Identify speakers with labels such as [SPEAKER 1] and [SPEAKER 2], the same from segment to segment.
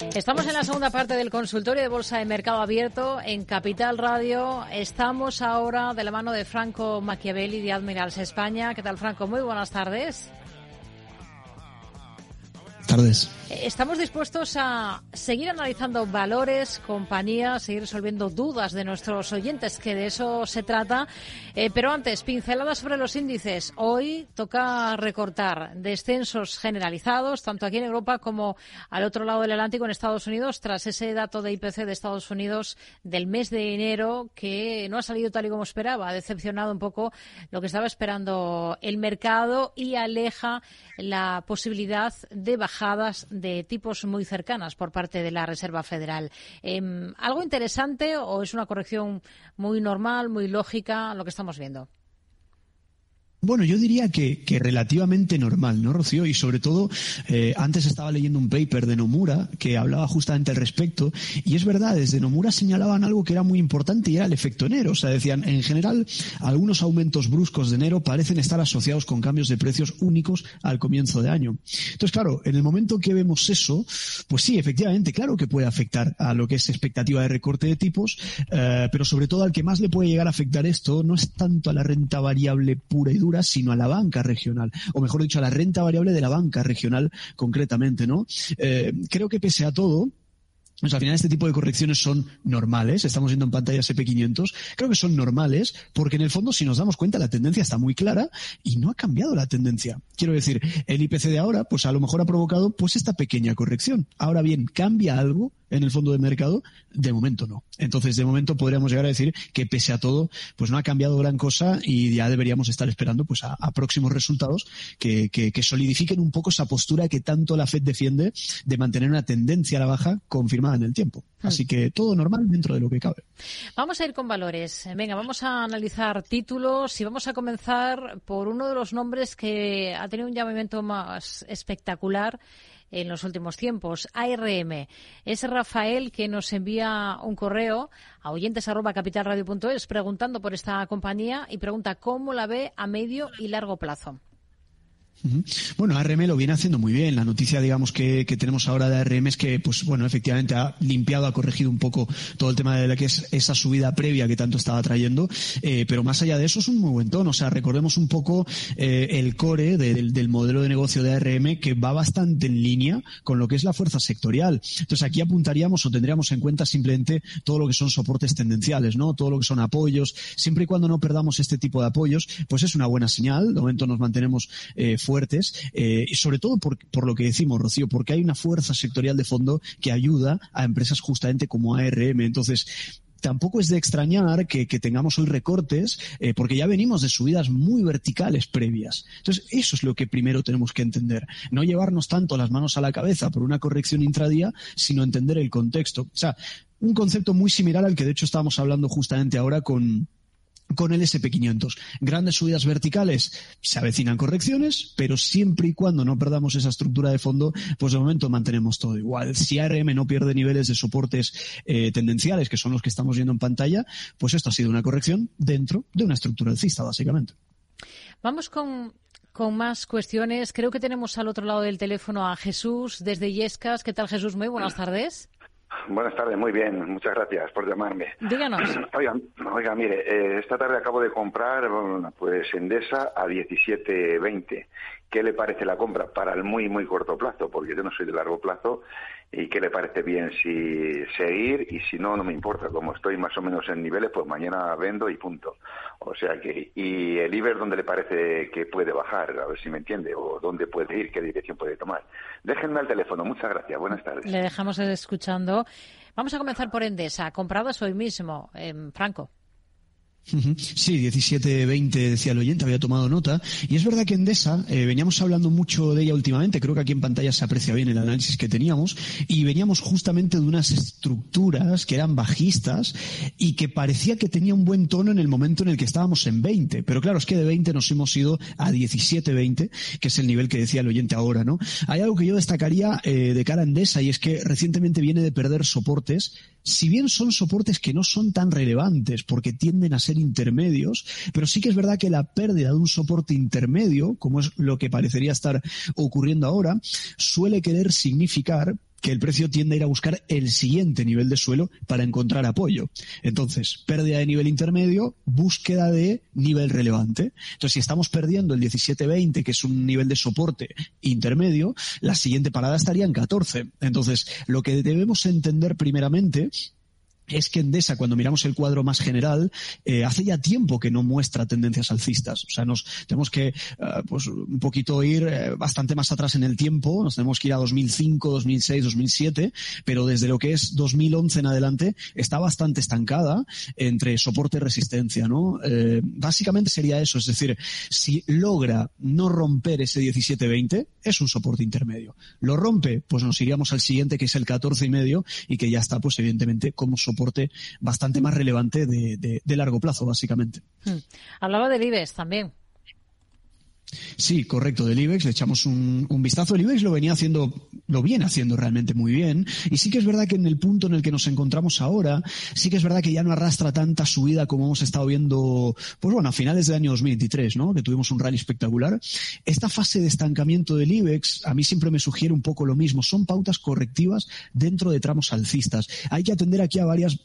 [SPEAKER 1] Estamos en la segunda parte del consultorio de Bolsa de Mercado Abierto en Capital Radio. Estamos ahora de la mano de Franco Machiavelli de Admirals España. ¿Qué tal, Franco? Muy buenas tardes.
[SPEAKER 2] Tardes.
[SPEAKER 1] Estamos dispuestos a seguir analizando valores, compañías, seguir resolviendo dudas de nuestros oyentes, que de eso se trata. Eh, pero antes, pinceladas sobre los índices. Hoy toca recortar descensos generalizados, tanto aquí en Europa como al otro lado del Atlántico, en Estados Unidos, tras ese dato de IPC de Estados Unidos del mes de enero, que no ha salido tal y como esperaba. Ha decepcionado un poco lo que estaba esperando el mercado y aleja la posibilidad de bajadas tipos muy cercanas por parte de la Reserva Federal. Em, ¿Algo interesante o es una corrección muy normal, muy lógica lo que estamos viendo?
[SPEAKER 2] Bueno, yo diría que, que, relativamente normal, ¿no, Rocío? Y sobre todo, eh, antes estaba leyendo un paper de Nomura que hablaba justamente al respecto, y es verdad, desde Nomura señalaban algo que era muy importante y era el efecto enero. O sea, decían, en general, algunos aumentos bruscos de enero parecen estar asociados con cambios de precios únicos al comienzo de año. Entonces, claro, en el momento que vemos eso, pues sí, efectivamente, claro que puede afectar a lo que es expectativa de recorte de tipos, eh, pero sobre todo al que más le puede llegar a afectar esto no es tanto a la renta variable pura y dura, sino a la banca regional, o mejor dicho, a la renta variable de la banca regional concretamente, ¿no? Eh, creo que pese a todo, pues al final este tipo de correcciones son normales, estamos viendo en pantalla SP500, creo que son normales porque en el fondo si nos damos cuenta la tendencia está muy clara y no ha cambiado la tendencia. Quiero decir, el IPC de ahora pues a lo mejor ha provocado pues esta pequeña corrección. Ahora bien, ¿cambia algo? En el fondo de mercado, de momento no. Entonces, de momento podríamos llegar a decir que pese a todo, pues no ha cambiado gran cosa y ya deberíamos estar esperando pues a, próximos resultados que, que, solidifiquen un poco esa postura que tanto la Fed defiende de mantener una tendencia a la baja confirmada en el tiempo. Hmm. Así que todo normal dentro de lo que cabe.
[SPEAKER 1] Vamos a ir con valores. Venga, vamos a analizar títulos y vamos a comenzar por uno de los nombres que ha tenido un llamamiento más espectacular en los últimos tiempos. ARM. Es Rafael que nos envía un correo a oyentes.capitalradio.es preguntando por esta compañía y pregunta cómo la ve a medio y largo plazo.
[SPEAKER 2] Bueno, ARM lo viene haciendo muy bien. La noticia, digamos, que, tenemos ahora de ARM es que, pues bueno, efectivamente ha limpiado, ha corregido un poco todo el tema de la que es esa subida previa que tanto estaba trayendo. Eh, pero más allá de eso es un muy buen tono. O sea, recordemos un poco eh, el core del, modelo de negocio de ARM que va bastante en línea con lo que es la fuerza sectorial. Entonces aquí apuntaríamos o tendríamos en cuenta simplemente todo lo que son soportes tendenciales, ¿no? Todo lo que son apoyos. Siempre y cuando no perdamos este tipo de apoyos, pues es una buena señal. De momento nos mantenemos eh, fuertes, eh, sobre todo por, por, lo que decimos, Rocío, porque hay una fuerza sectorial de fondo que ayuda a empresas justamente como ARM. Entonces, tampoco es de extrañar que, tengamos hoy recortes, eh, porque ya venimos de subidas muy verticales previas. Entonces, eso es lo que primero tenemos que entender. No llevarnos tanto las manos a la cabeza por una corrección intradía, sino entender el contexto. O sea, un concepto muy similar al que de hecho estábamos hablando justamente ahora con, con el SP500. Grandes subidas verticales, se avecinan correcciones, pero siempre y cuando no perdamos esa estructura de fondo, pues de momento mantenemos todo igual. Si ARM no pierde niveles de soportes eh, tendenciales, que son los que estamos viendo en pantalla, pues esto ha sido una corrección dentro de una estructura alcista, básicamente.
[SPEAKER 1] Vamos con, con más cuestiones. Creo que tenemos al otro lado del teléfono a Jesús desde Yescas. ¿Qué tal, Jesús? Muy buenas tardes.
[SPEAKER 3] Buenas tardes, muy bien, muchas gracias por llamarme.
[SPEAKER 1] Díganos.
[SPEAKER 3] Oiga, oiga mire, eh, esta tarde acabo de comprar pues Endesa a 17.20. ¿Qué le parece la compra para el muy, muy corto plazo? Porque yo no soy de largo plazo. ¿Y qué le parece bien si seguir? Y si no, no me importa. Como estoy más o menos en niveles, pues mañana vendo y punto. O sea que, ¿y el IBER dónde le parece que puede bajar? A ver si me entiende. O dónde puede ir, qué dirección puede tomar. Déjenme el teléfono. Muchas gracias. Buenas tardes.
[SPEAKER 1] Le dejamos escuchando. Vamos a comenzar por Endesa. Compradas hoy mismo, en Franco.
[SPEAKER 2] Sí, 17-20 decía el oyente, había tomado nota. Y es verdad que Endesa, eh, veníamos hablando mucho de ella últimamente, creo que aquí en pantalla se aprecia bien el análisis que teníamos, y veníamos justamente de unas estructuras que eran bajistas y que parecía que tenía un buen tono en el momento en el que estábamos en 20. Pero claro, es que de 20 nos hemos ido a 17-20, que es el nivel que decía el oyente ahora, ¿no? Hay algo que yo destacaría eh, de cara a Endesa y es que recientemente viene de perder soportes, si bien son soportes que no son tan relevantes porque tienden a ser intermedios, pero sí que es verdad que la pérdida de un soporte intermedio, como es lo que parecería estar ocurriendo ahora, suele querer significar que el precio tiende a ir a buscar el siguiente nivel de suelo para encontrar apoyo. Entonces, pérdida de nivel intermedio, búsqueda de nivel relevante. Entonces, si estamos perdiendo el 17-20, que es un nivel de soporte intermedio, la siguiente parada estaría en 14. Entonces, lo que debemos entender primeramente es que Endesa, cuando miramos el cuadro más general, eh, hace ya tiempo que no muestra tendencias alcistas. O sea, nos tenemos que, eh, pues, un poquito ir eh, bastante más atrás en el tiempo. Nos tenemos que ir a 2005, 2006, 2007, pero desde lo que es 2011 en adelante está bastante estancada entre soporte y resistencia, ¿no? básicamente sería eso. Es decir, si logra no romper ese 17-20, es un soporte intermedio. Lo rompe, pues nos iríamos al siguiente, que es el 14 y medio, y que ya está, pues evidentemente, como soporte bastante más relevante de, largo plazo, básicamente.
[SPEAKER 1] Hmm. Hablaba del IBEX también.
[SPEAKER 2] Sí, correcto, del IBEX le echamos un, vistazo. El IBEX lo venía haciendo, lo viene haciendo realmente muy bien. Y sí que es verdad que en el punto en el que nos encontramos ahora, sí que es verdad que ya no arrastra tanta subida como hemos estado viendo, pues bueno, a finales del año 2023, ¿no? Que tuvimos un rally espectacular. Esta fase de estancamiento del IBEX, a mí siempre me sugiere un poco lo mismo. Son pautas correctivas dentro de tramos alcistas. Hay que atender aquí a varias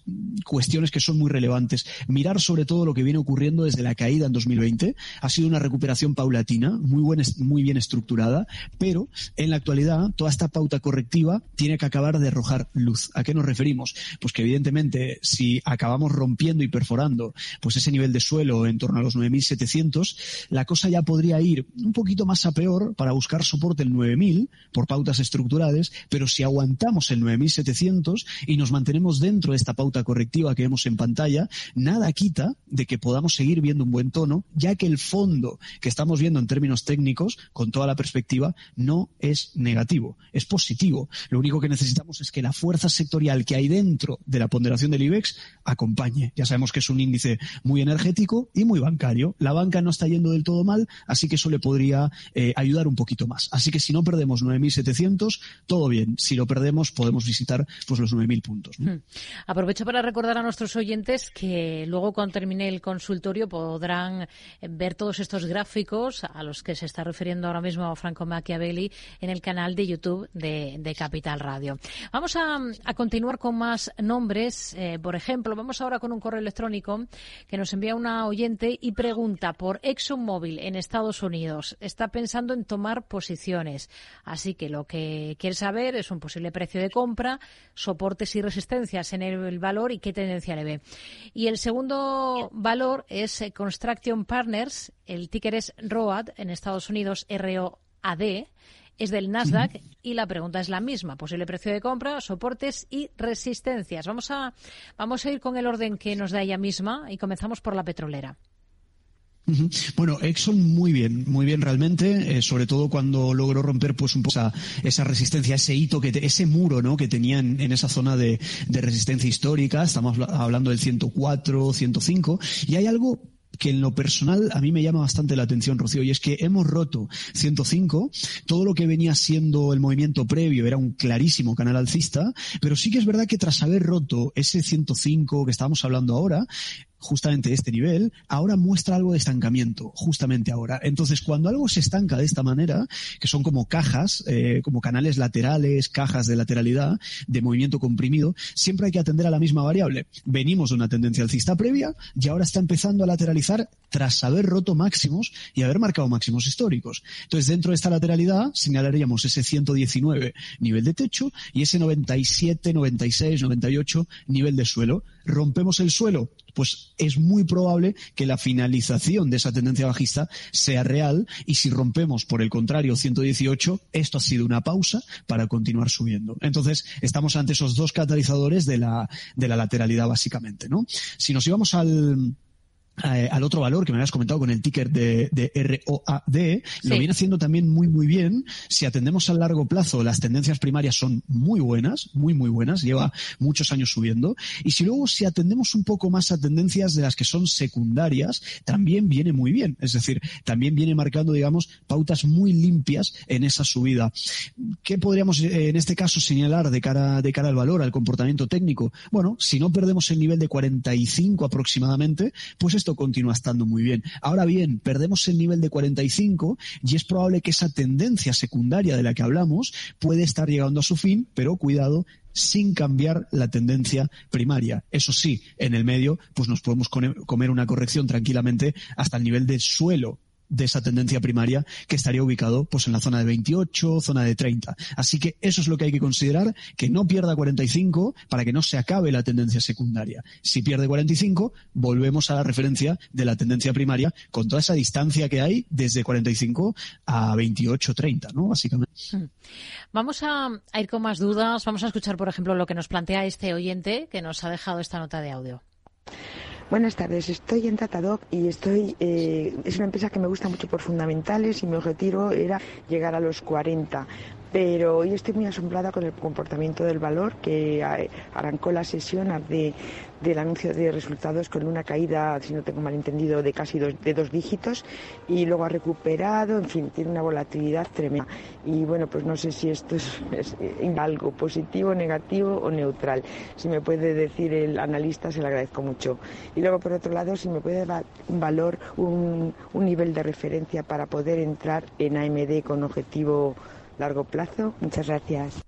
[SPEAKER 2] cuestiones que son muy relevantes. Mirar sobre todo lo que viene ocurriendo desde la caída en 2020. Ha sido una recuperación paulatina muy, muy bien estructurada, pero en la actualidad toda esta pauta correctiva tiene que acabar de arrojar luz. ¿A qué nos referimos? Pues que evidentemente si acabamos rompiendo y perforando pues ese nivel de suelo en torno a los 9.700, la cosa ya podría ir un poquito más a peor para buscar soporte el 9.000 por pautas estructurales, pero si aguantamos el 9.700 y nos mantenemos dentro de esta pauta correctiva que vemos en pantalla, nada quita de que podamos seguir viendo un buen tono, ya que el fondo que estamos viendo en términos técnicos, con toda la perspectiva, no es negativo, es positivo. Lo único que necesitamos es que la fuerza sectorial que hay dentro de la ponderación del IBEX acompañe. Ya sabemos que es un índice muy energético y muy bancario. La banca no está yendo del todo mal, así que eso le podría eh, ayudar un poquito más. Así que si no perdemos 9.700, todo bien. Si lo perdemos, podemos visitar pues los 9.000 puntos. Hmm.
[SPEAKER 1] Aprovecho para recordar a nuestros oyentes que luego cuando termine el consultorio podrán ver todos estos gráficos a los que se está refiriendo ahora mismo Franco Machiavelli en el canal de YouTube de, Capital Radio. Vamos a, continuar con más nombres. Eh, por ejemplo, vamos ahora con un correo electrónico que nos envía una oyente y pregunta por ExxonMobil en Estados Unidos. Está pensando en tomar posiciones. Así que lo que quiere saber es un posible precio de compra, soportes y resistencias en el valor y qué tendencia le ve. Y el segundo valor es eh, Construction Partners. El ticker es ROAD en Estados Unidos, ROAD, es del Nasdaq y la pregunta es la misma, posible precio de compra, soportes y resistencias. Vamos a, vamos a ir con el orden que nos da ella misma y comenzamos por la petrolera.
[SPEAKER 2] Bueno, Exxon muy bien, muy bien realmente, eh, sobre todo cuando logró romper pues un poco esa, resistencia, ese hito, que ese muro ¿no? que tenían en esa zona de, de resistencia histórica, estamos hablando del 104, 105, y hay algo que en lo personal a mí me llama bastante la atención, Rocío, y es que hemos roto 105, todo lo que venía siendo el movimiento previo era un clarísimo canal alcista, pero sí que es verdad que tras haber roto ese 105 que estábamos hablando ahora, justamente este nivel, ahora muestra algo de estancamiento, justamente ahora. Entonces, cuando algo se estanca de esta manera, que son como cajas, eh, como canales laterales, cajas de lateralidad, de movimiento comprimido, siempre hay que atender a la misma variable. Venimos de una tendencia alcista previa y ahora está empezando a lateralizar tras haber roto máximos y haber marcado máximos históricos. Entonces, dentro de esta lateralidad señalaríamos ese 119 nivel de techo y ese 97, 96, 98 nivel de suelo. Rompemos el suelo, pues es muy probable que la finalización de esa tendencia bajista sea real y si rompemos por el contrario 118, esto ha sido una pausa para continuar subiendo. Entonces, estamos ante esos dos catalizadores de la, de la lateralidad básicamente, ¿no? Si nos íbamos al, eh, al otro valor que me habías comentado con el ticker de, de ROAD, lo viene haciendo también muy, muy bien. Si atendemos a largo plazo, las tendencias primarias son muy buenas, muy, muy buenas, lleva muchos años subiendo. Y si luego, si atendemos un poco más a tendencias de las que son secundarias, también viene muy bien. Es decir, también viene marcando, digamos, pautas muy limpias en esa subida. ¿Qué podríamos eh, en este caso señalar de cara, de cara al valor, al comportamiento técnico? Bueno, si no perdemos el nivel de 45 aproximadamente, pues esto continúa estando muy bien. Ahora bien, perdemos el nivel de 45 y es probable que esa tendencia secundaria de la que hablamos puede estar llegando a su fin, pero cuidado, sin cambiar la tendencia primaria. Eso sí, en el medio, pues nos podemos comer una corrección tranquilamente hasta el nivel de suelo de esa tendencia primaria que estaría ubicado pues en la zona de 28, zona de 30. Así que eso es lo que hay que considerar, que no pierda 45 para que no se acabe la tendencia secundaria. Si pierde 45, volvemos a la referencia de la tendencia primaria con toda esa distancia que hay desde 45 a 28, 30, ¿no? Básicamente. Mm.
[SPEAKER 1] Vamos a, a ir con más dudas. Vamos a escuchar, por ejemplo, lo que nos plantea este oyente que nos ha dejado esta nota de audio.
[SPEAKER 4] Buenas tardes, estoy en Datadog y estoy, eh, es una empresa que me gusta mucho por fundamentales y mi objetivo era llegar a los 40 pero hoy estoy muy asombrada con el comportamiento del valor que arrancó la sesión de, del anuncio de resultados con una caída, si no tengo mal entendido, de casi dos, de dos dígitos y luego ha recuperado, en fin, tiene una volatilidad tremenda. Y bueno, pues no sé si esto es, algo positivo, negativo o neutral. Si me puede decir el analista, se lo agradezco mucho. Y luego, por otro lado, si me puede dar un valor, un, un nivel de referencia para poder entrar en AMD con objetivo largo plazo. Muchas gracias.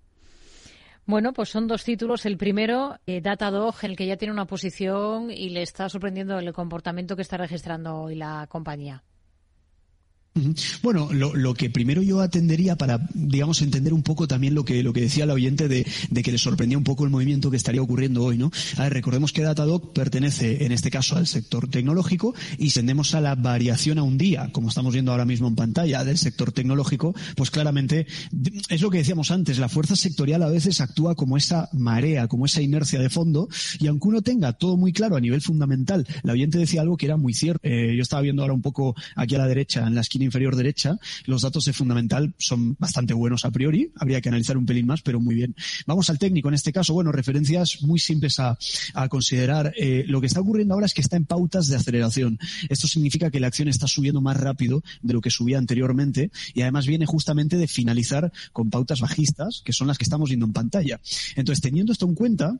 [SPEAKER 1] Bueno, pues son dos títulos. El primero, eh, Datadog, en el que ya tiene una posición y le está sorprendiendo el comportamiento que está registrando hoy la compañía.
[SPEAKER 2] Bueno, lo, que primero yo atendería para, digamos, entender un poco también lo que, lo que decía el oyente de, que le sorprendía un poco el movimiento que estaría ocurriendo hoy, ¿no? A ver, recordemos que Datadog pertenece, en este caso, al sector tecnológico y tendemos a la variación a un día, como estamos viendo ahora mismo en pantalla, del sector tecnológico, pues claramente es lo que decíamos antes, la fuerza sectorial a veces actúa como esa marea, como esa inercia de fondo y aunque uno tenga todo muy claro a nivel fundamental, el oyente decía algo que era muy cierto. Eh, yo estaba viendo ahora un poco aquí a la derecha, en la esquina inferior derecha, los datos de fundamental son bastante buenos a priori. Habría que analizar un pelín más, pero muy bien. Vamos al técnico en este caso. Bueno, referencias muy simples a, considerar. Eh, lo que está ocurriendo ahora es que está en pautas de aceleración. Esto significa que la acción está subiendo más rápido de lo que subía anteriormente y además viene justamente de finalizar con pautas bajistas, que son las que estamos viendo en pantalla. Entonces, teniendo esto en cuenta,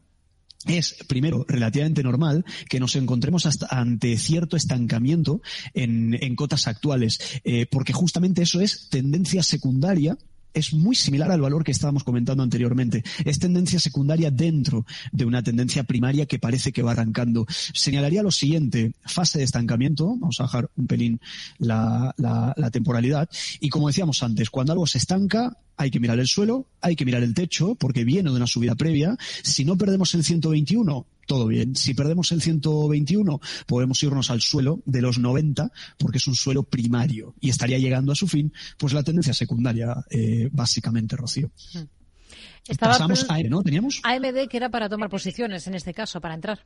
[SPEAKER 2] es, primero, relativamente normal que nos encontremos hasta ante cierto estancamiento en, cotas actuales, eh, porque justamente eso es tendencia secundaria es muy similar al valor que estábamos comentando anteriormente. Es tendencia secundaria dentro de una tendencia primaria que parece que va arrancando. Señalaría lo siguiente, fase de estancamiento, vamos a bajar un pelín la, la temporalidad, y como decíamos antes, cuando algo se estanca, hay que mirar el suelo, hay que mirar el techo, porque viene de una subida previa. Si no perdemos el 121, todo bien. Si perdemos el 121, podemos irnos al suelo de los 90, porque es un suelo primario y estaría llegando a su fin, pues la tendencia secundaria, eh, básicamente, Rocío.
[SPEAKER 1] Mm. Pasamos a AMD, ¿no? ¿Teníamos? AMD, que era para tomar posiciones en este caso, para entrar.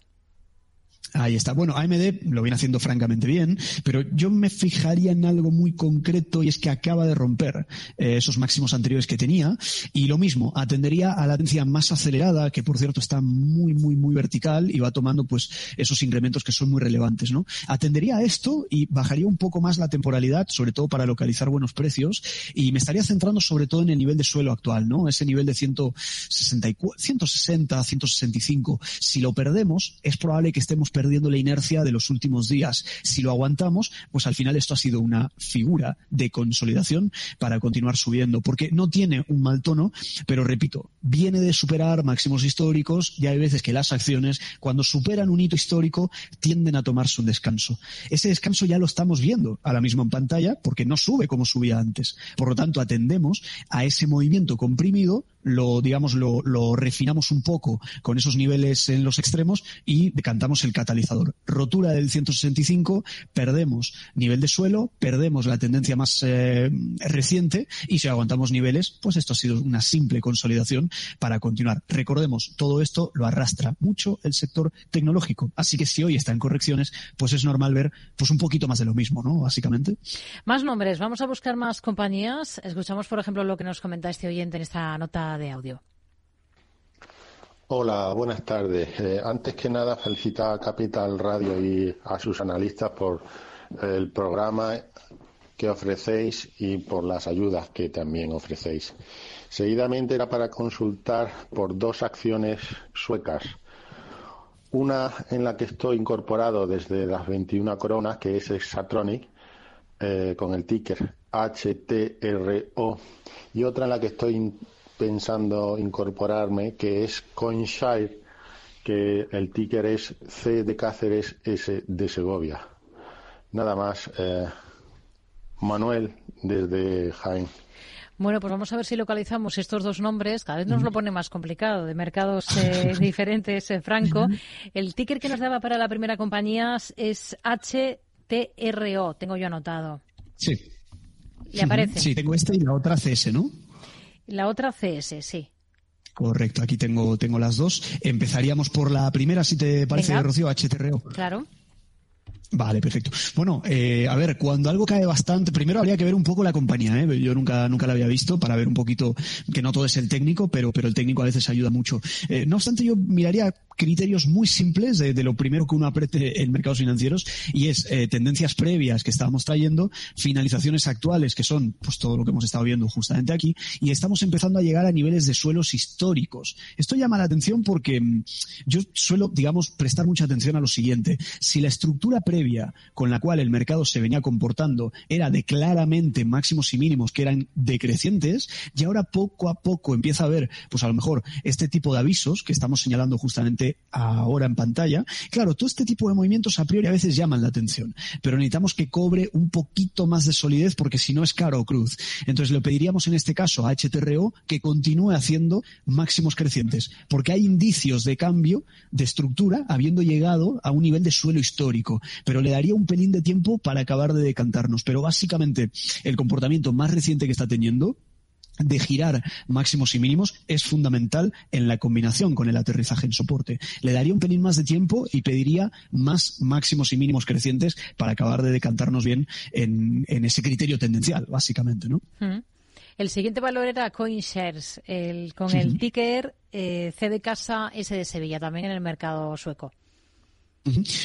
[SPEAKER 2] Ahí está. Bueno, AMD lo viene haciendo francamente bien, pero yo me fijaría en algo muy concreto y es que acaba de romper eh, esos máximos anteriores que tenía y lo mismo, atendería a la tendencia más acelerada, que por cierto está muy, muy, muy vertical y va tomando pues esos incrementos que son muy relevantes, ¿no? Atendería a esto y bajaría un poco más la temporalidad, sobre todo para localizar buenos precios y me estaría centrando sobre todo en el nivel de suelo actual, ¿no? Ese nivel de 164, 160, 165. Si lo perdemos, es probable que estemos perdiendo la inercia de los últimos días. Si lo aguantamos, pues al final esto ha sido una figura de consolidación para continuar subiendo, porque no tiene un mal tono, pero repito, viene de superar máximos históricos y hay veces que las acciones, cuando superan un hito histórico, tienden a tomarse un descanso. Ese descanso ya lo estamos viendo ahora mismo en pantalla porque no sube como subía antes. Por lo tanto, atendemos a ese movimiento comprimido lo, digamos, lo, lo, refinamos un poco con esos niveles en los extremos y decantamos el catalizador. Rotura del 165, perdemos nivel de suelo, perdemos la tendencia más eh, reciente y si aguantamos niveles, pues esto ha sido una simple consolidación para continuar. Recordemos, todo esto lo arrastra mucho el sector tecnológico. Así que si hoy está en correcciones, pues es normal ver pues un poquito más de lo mismo, ¿no? Básicamente.
[SPEAKER 1] Más nombres. Vamos a buscar más compañías. Escuchamos, por ejemplo, lo que nos comenta este oyente en esta nota de audio.
[SPEAKER 5] Hola, buenas tardes. Eh, antes que nada, felicitar a Capital Radio y a sus analistas por el programa que ofrecéis y por las ayudas que también ofrecéis. Seguidamente era para consultar por dos acciones suecas. Una en la que estoy incorporado desde las 21 coronas, que es Exatronic, eh, con el ticker HTRO, y otra en la que estoy pensando incorporarme, que es CoinShare, que el ticker es C de Cáceres, S de Segovia. Nada más. Eh, Manuel, desde Jaén.
[SPEAKER 1] Bueno, pues vamos a ver si localizamos estos dos nombres. Cada vez nos lo pone más complicado, de mercados eh, diferentes, eh, Franco. El ticker que nos daba para la primera compañía es HTRO, tengo yo anotado.
[SPEAKER 2] Sí.
[SPEAKER 1] ¿Le aparece?
[SPEAKER 2] Sí, tengo este y la otra CS, ¿no?
[SPEAKER 1] La otra CS, sí.
[SPEAKER 2] Correcto, aquí tengo, tengo las dos. Empezaríamos por la primera, si te parece, Rocío, HTRO.
[SPEAKER 1] Claro.
[SPEAKER 2] Vale, perfecto. Bueno, eh, a ver, cuando algo cae bastante, primero habría que ver un poco la compañía, ¿eh? Yo nunca, nunca la había visto para ver un poquito que no todo es el técnico, pero, pero el técnico a veces ayuda mucho. Eh, no obstante, yo miraría criterios muy simples de, lo primero que uno aprete en mercados financieros y es eh, tendencias previas que estábamos trayendo, finalizaciones actuales que son pues todo lo que hemos estado viendo justamente aquí y estamos empezando a llegar a niveles de suelos históricos. Esto llama la atención porque mm, yo suelo, digamos, prestar mucha atención a lo siguiente. Si la estructura previa con la cual el mercado se venía comportando era de claramente máximos y mínimos que eran decrecientes y ahora poco a poco empieza a haber, pues a lo mejor este tipo de avisos que estamos señalando justamente ahora en pantalla. Claro, todo este tipo de movimientos a priori a veces llaman la atención, pero necesitamos que cobre un poquito más de solidez porque si no es caro o cruz. Entonces le pediríamos en este caso a HTRO que continúe haciendo máximos crecientes, porque hay indicios de cambio de estructura habiendo llegado a un nivel de suelo histórico, pero le daría un pelín de tiempo para acabar de decantarnos. Pero básicamente el comportamiento más reciente que está teniendo de girar máximos y mínimos es fundamental en la combinación con el aterrizaje en soporte. Le daría un pelín más de tiempo y pediría más máximos y mínimos crecientes para acabar de decantarnos bien en, ese criterio tendencial, básicamente, ¿no?
[SPEAKER 1] El siguiente valor era CoinShares, el, con el ticker eh, C de casa S de Sevilla, también en el mercado sueco.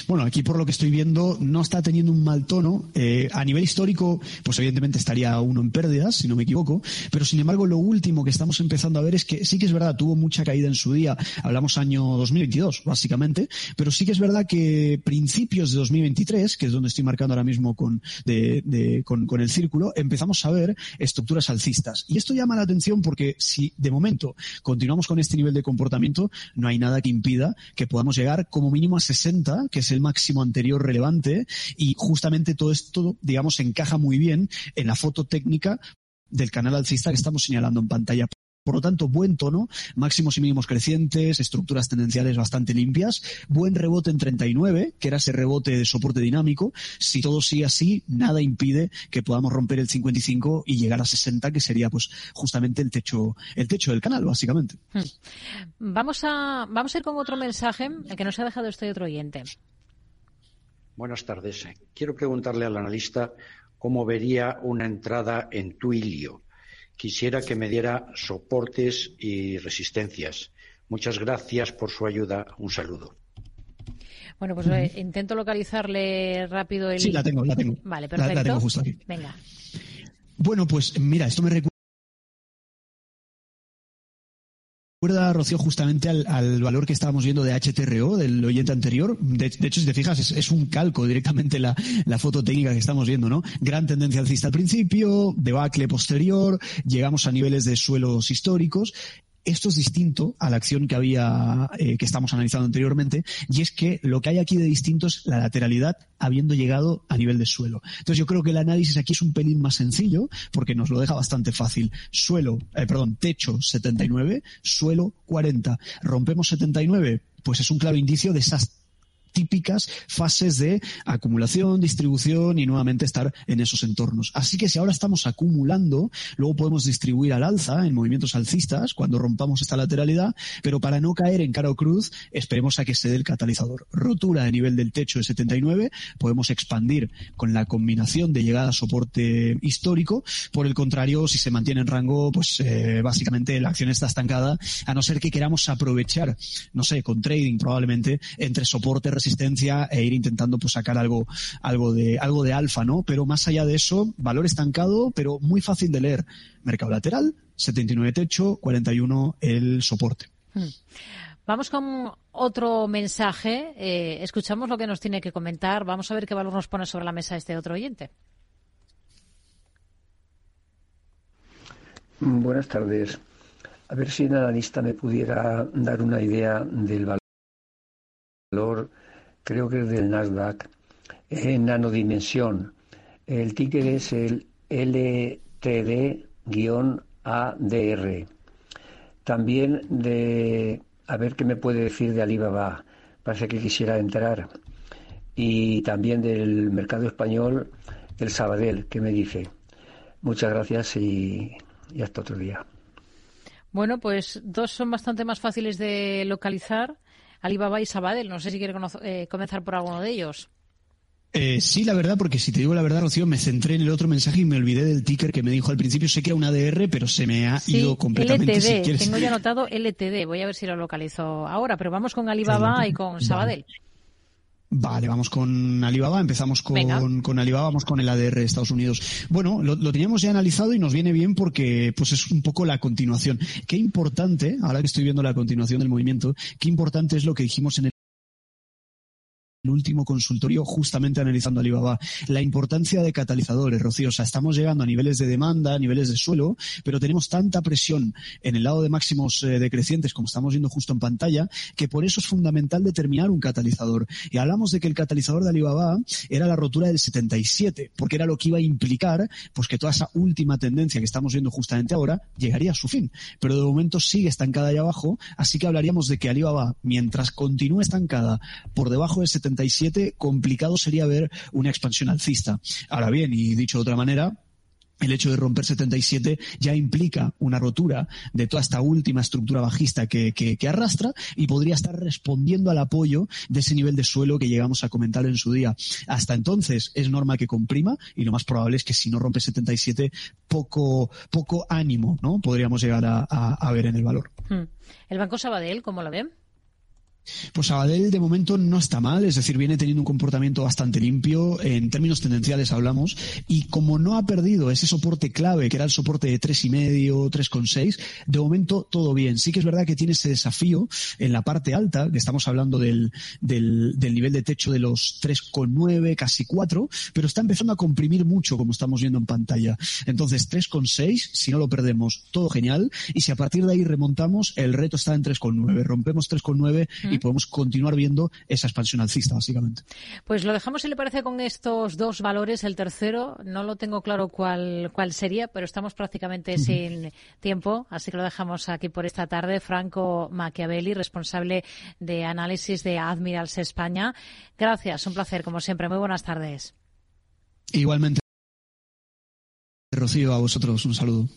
[SPEAKER 2] Bueno, aquí por lo que estoy viendo no está teniendo un mal tono. Eh, a nivel histórico, pues evidentemente estaría uno en pérdidas, si no me equivoco. Pero sin embargo, lo último que estamos empezando a ver es que sí que es verdad, tuvo mucha caída en su día. Hablamos año 2022, básicamente. Pero sí que es verdad que principios de 2023, que es donde estoy marcando ahora mismo con, con, el círculo, empezamos a ver estructuras alcistas. Y esto llama la atención porque si de momento continuamos con este nivel de comportamiento, no hay nada que impida que podamos llegar como mínimo a 60 que es el máximo anterior relevante, y justamente todo esto, digamos, encaja muy bien en la foto técnica del canal alcista que estamos señalando en pantalla. Por lo tanto, buen tono, máximos y mínimos crecientes, estructuras tendenciales bastante limpias, buen rebote en 39, que era ese rebote de soporte dinámico. Si todo sigue así, nada impide que podamos romper el 55 y llegar a 60, que sería pues justamente el techo, el techo del canal, básicamente. Hmm.
[SPEAKER 1] Vamos a, vamos a ir con otro mensaje, el que nos ha dejado este otro oyente.
[SPEAKER 6] Buenas tardes. Quiero preguntarle al analista cómo vería una entrada en Twilio quisiera que me diera soportes y resistencias. Muchas gracias por su ayuda. Un saludo.
[SPEAKER 1] Bueno, pues eh, intento localizarle rápido el.
[SPEAKER 2] Sí, la tengo, la tengo.
[SPEAKER 1] Vale, perfecto.
[SPEAKER 2] La, tengo justo aquí.
[SPEAKER 1] Venga.
[SPEAKER 2] Bueno, pues mira, esto me recuerda recuerda, Rocío, justamente al, valor que estábamos viendo de HTRO, del oyente anterior. De, hecho, si te fijas, es, un calco directamente la, la, foto técnica que estamos viendo, ¿no? Gran tendencia alcista al principio, debacle posterior, llegamos a niveles de suelos históricos esto es distinto a la acción que había, eh, que estamos analizando anteriormente, y es que lo que hay aquí de distinto es la lateralidad habiendo llegado a nivel de suelo. Entonces yo creo que el análisis aquí es un pelín más sencillo, porque nos lo deja bastante fácil. Suelo, eh, perdón, techo 79, suelo 40. Rompemos 79, pues es un claro indicio de esas típicas fases de acumulación, distribución y nuevamente estar en esos entornos. Así que si ahora estamos acumulando, luego podemos distribuir al alza en movimientos alcistas cuando rompamos esta lateralidad, pero para no caer en cara o cruz, esperemos a que se dé el catalizador. Rotura de nivel del techo de 79, podemos expandir con la combinación de llegada a soporte histórico. Por el contrario, si se mantiene en rango, pues eh, básicamente la acción está estancada, a no ser que queramos aprovechar, no sé, con trading probablemente, entre soporte, e ir intentando pues sacar algo, algo de, algo de alfa, ¿no? Pero más allá de eso, valor estancado, pero muy fácil de leer. Mercado lateral, 79 techo, 41 el soporte. Hmm.
[SPEAKER 1] Vamos con otro mensaje. Eh, escuchamos lo que nos tiene que comentar. Vamos a ver qué valor nos pone sobre la mesa este otro oyente.
[SPEAKER 7] Buenas tardes. A ver si el analista me pudiera dar una idea del valor, creo que es del Nasdaq, en nanodimensión. El ticker es el LTD-ADR. También de, a ver qué me puede decir de Alibaba, parece que quisiera entrar. Y también del mercado español, el Sabadell, ¿qué me dice? Muchas gracias y hasta otro día.
[SPEAKER 1] Bueno, pues dos son bastante más fáciles de localizar, Alibaba y Sabadell. No sé si quiere eh, comenzar por alguno de ellos.
[SPEAKER 2] Eh, sí, la verdad, porque si te digo la verdad, Rocío, me centré en el otro mensaje y me olvidé del ticker que me dijo al principio. Sé que era una ADR, pero se me ha ido completamente.
[SPEAKER 1] LTD, tengo ya anotado LTD. Voy a ver si lo localizo ahora, pero vamos con Alibaba y con Sabadell.
[SPEAKER 2] Vale, vamos con Alibaba, empezamos con, con, Alibaba, vamos con el ADR de Estados Unidos. Bueno, lo, lo, teníamos ya analizado y nos viene bien porque pues es un poco la continuación. Qué importante, ahora que estoy viendo la continuación del movimiento, qué importante es lo que dijimos en el último consultorio justamente analizando Alibaba la importancia de catalizadores, Rocío. O sea, estamos llegando a niveles de demanda, a niveles de suelo, pero tenemos tanta presión en el lado de máximos eh, decrecientes, como estamos viendo justo en pantalla, que por eso es fundamental determinar un catalizador. Y hablamos de que el catalizador de Alibaba era la rotura del 77, porque era lo que iba a implicar pues que toda esa última tendencia que estamos viendo justamente ahora llegaría a su fin. Pero de momento sigue estancada ahí abajo, así que hablaríamos de que Alibaba, mientras continúe estancada por debajo del 77, complicado sería ver una expansión alcista. Ahora bien, y dicho de otra manera, el hecho de romper 77 ya implica una rotura de toda esta última estructura bajista que, que, arrastra y podría estar respondiendo al apoyo de ese nivel de suelo que llegamos a comentar en su día. Hasta entonces es normal que comprima y lo más probable es que si no rompe 77 poco, poco ánimo ¿no? podríamos llegar a, a, ver en el valor. Hmm.
[SPEAKER 1] ¿El Banco Sabadell cómo lo ven?
[SPEAKER 2] Pues Sabadell de momento no está mal, es decir, viene teniendo un comportamiento bastante limpio, en términos tendenciales hablamos, y como no ha perdido ese soporte clave, que era el soporte de tres y medio, 3,6, de momento todo bien. Sí que es verdad que tiene ese desafío en la parte alta, que estamos hablando del, del, del nivel de techo de los 3,9, casi 4, pero está empezando a comprimir mucho, como estamos viendo en pantalla. Entonces, 3,6, si no lo perdemos, todo genial, y si a partir de ahí remontamos, el reto está en 3,9. Rompemos 3,9 y podemos continuar viendo esa expansión alcista, básicamente.
[SPEAKER 1] Pues lo dejamos, si le parece, con estos dos valores. El tercero, no lo tengo claro cuál, cuál sería, pero estamos prácticamente sin tiempo, así que lo dejamos aquí por esta tarde. Franco Machiavelli, responsable de análisis de Admirals España. Gracias, un placer, como siempre. Muy buenas tardes.
[SPEAKER 2] Igualmente. Rocío, a vosotros un saludo.